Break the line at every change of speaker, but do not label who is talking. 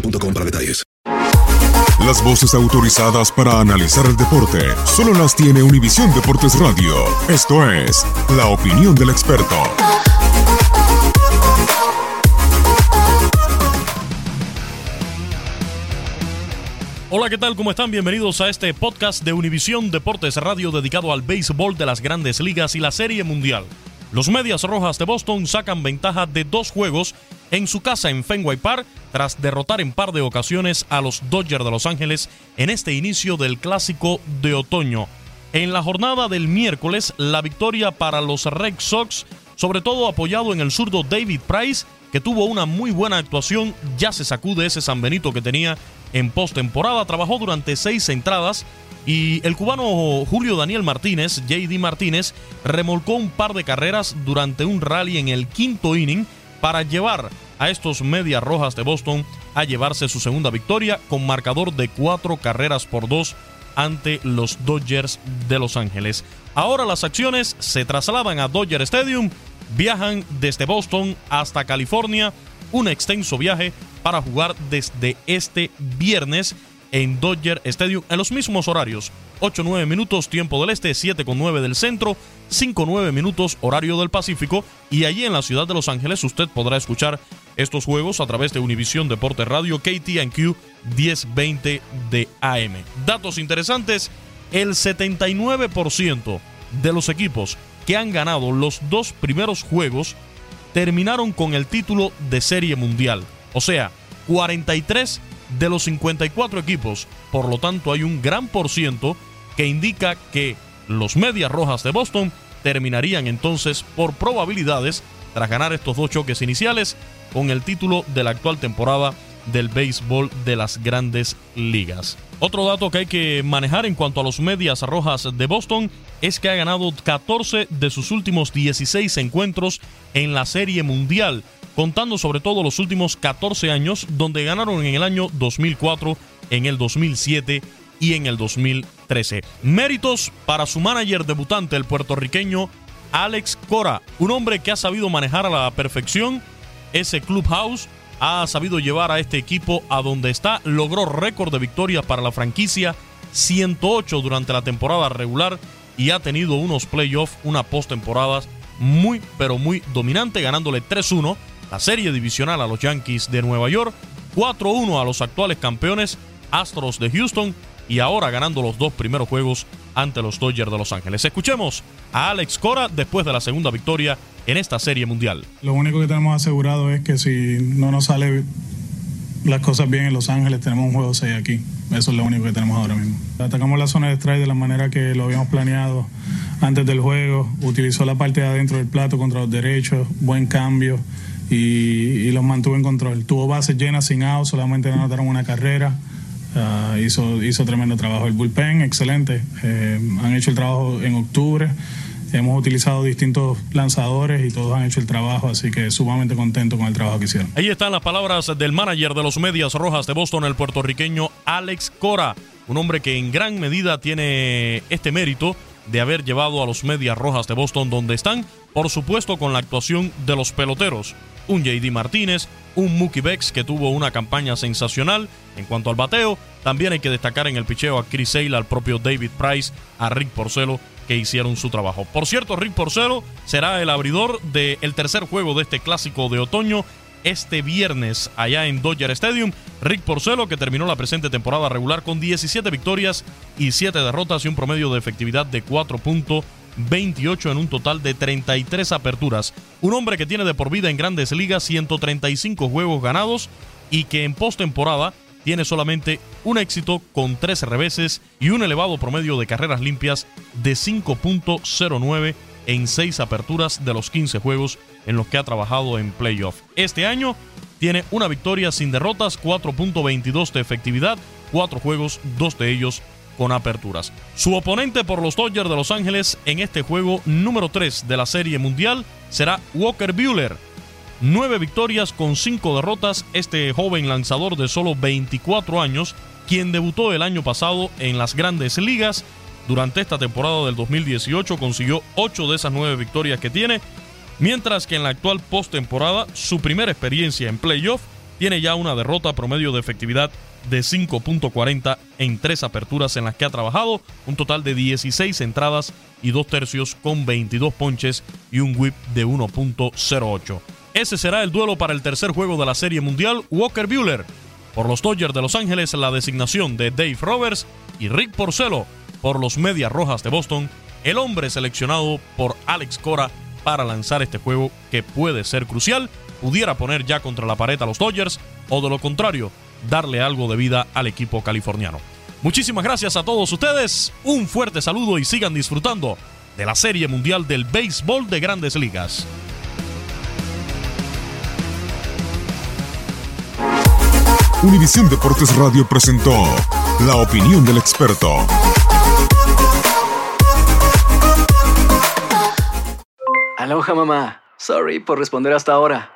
para detalles.
Las voces autorizadas para analizar el deporte solo las tiene Univisión Deportes Radio. Esto es La Opinión del Experto.
Hola, ¿qué tal? ¿Cómo están? Bienvenidos a este podcast de Univisión Deportes Radio dedicado al béisbol de las grandes ligas y la Serie Mundial. Los Medias Rojas de Boston sacan ventaja de dos juegos en su casa en Fenway Park tras derrotar en par de ocasiones a los Dodgers de Los Ángeles en este inicio del clásico de otoño. En la jornada del miércoles, la victoria para los Red Sox, sobre todo apoyado en el zurdo David Price, que tuvo una muy buena actuación, ya se sacude ese San Benito que tenía en postemporada, trabajó durante seis entradas y el cubano Julio Daniel Martínez, JD Martínez, remolcó un par de carreras durante un rally en el quinto inning para llevar a estos Medias Rojas de Boston a llevarse su segunda victoria con marcador de cuatro carreras por dos ante los Dodgers de Los Ángeles. Ahora las acciones se trasladan a Dodger Stadium, viajan desde Boston hasta California, un extenso viaje para jugar desde este viernes en Dodger Stadium en los mismos horarios. 8-9 minutos tiempo del este, 7-9 del centro, 5-9 minutos horario del Pacífico y allí en la ciudad de Los Ángeles usted podrá escuchar estos juegos a través de Univisión Deporte Radio KTNQ 1020 de AM. Datos interesantes, el 79% de los equipos que han ganado los dos primeros juegos terminaron con el título de Serie Mundial. O sea, 43 de los 54 equipos. Por lo tanto, hay un gran por ciento que indica que los Medias Rojas de Boston terminarían entonces por probabilidades tras ganar estos dos choques iniciales con el título de la actual temporada del béisbol de las grandes ligas. Otro dato que hay que manejar en cuanto a los Medias Rojas de Boston es que ha ganado 14 de sus últimos 16 encuentros en la Serie Mundial, contando sobre todo los últimos 14 años, donde ganaron en el año 2004, en el 2007 y en el 2013. Méritos para su manager debutante, el puertorriqueño Alex Cora, un hombre que ha sabido manejar a la perfección ese clubhouse, ha sabido llevar a este equipo a donde está, logró récord de victorias para la franquicia, 108 durante la temporada regular y ha tenido unos playoffs, una postemporada muy pero muy dominante, ganándole 3-1 la serie divisional a los Yankees de Nueva York, 4-1 a los actuales campeones Astros de Houston y ahora ganando los dos primeros juegos ante los Dodgers de Los Ángeles. Escuchemos a Alex Cora después de la segunda victoria en esta serie mundial.
Lo único que tenemos asegurado es que si no nos sale las cosas bien en Los Ángeles, tenemos un juego 6 aquí. Eso es lo único que tenemos ahora mismo. Atacamos la zona de strike de la manera que lo habíamos planeado antes del juego. Utilizó la parte de adentro del plato contra los derechos, buen cambio y, los mantuvo en control. Tuvo bases llenas sin out, solamente anotaron una carrera. Ah, hizo, hizo tremendo trabajo. El bullpen, excelente. Eh, han hecho el trabajo en octubre. Hemos utilizado distintos lanzadores y todos han hecho el trabajo, así que sumamente contento con el trabajo que hicieron.
Ahí están las palabras del manager de los Medias Rojas de Boston, el puertorriqueño Alex Cora, un hombre que en gran medida tiene este mérito de haber llevado a los Medias Rojas de Boston donde están, por supuesto con la actuación de los peloteros. Un JD Martínez, un Mookie Becks que tuvo una campaña sensacional. En cuanto al bateo, también hay que destacar en el picheo a Chris Sale, al propio David Price, a Rick Porcelo, que hicieron su trabajo. Por cierto, Rick Porcelo será el abridor del tercer juego de este clásico de otoño este viernes allá en Dodger Stadium. Rick Porcelo, que terminó la presente temporada regular con 17 victorias y 7 derrotas y un promedio de efectividad de 4.28 en un total de 33 aperturas. Un hombre que tiene de por vida en grandes ligas 135 juegos ganados y que en postemporada tiene solamente un éxito con 13 reveses y un elevado promedio de carreras limpias de 5.09 en 6 aperturas de los 15 juegos en los que ha trabajado en playoff. Este año tiene una victoria sin derrotas, 4.22 de efectividad, 4 juegos, 2 de ellos con aperturas. Su oponente por los Dodgers de Los Ángeles en este juego número 3 de la Serie Mundial será Walker Buehler, Nueve victorias con cinco derrotas, este joven lanzador de solo 24 años, quien debutó el año pasado en las grandes ligas, durante esta temporada del 2018 consiguió ocho de esas nueve victorias que tiene, mientras que en la actual postemporada, su primera experiencia en playoff, tiene ya una derrota promedio de efectividad de 5.40 en tres aperturas en las que ha trabajado, un total de 16 entradas y dos tercios con 22 ponches y un whip de 1.08. Ese será el duelo para el tercer juego de la Serie Mundial Walker Buehler. Por los Dodgers de Los Ángeles, la designación de Dave Roberts y Rick Porcelo por los Medias Rojas de Boston, el hombre seleccionado por Alex Cora para lanzar este juego que puede ser crucial, pudiera poner ya contra la pared a los Dodgers o de lo contrario, darle algo de vida al equipo californiano. Muchísimas gracias a todos ustedes, un fuerte saludo y sigan disfrutando de la Serie Mundial del Béisbol de Grandes Ligas.
Univisión Deportes Radio presentó la opinión del experto.
Aloha mamá. Sorry por responder hasta ahora.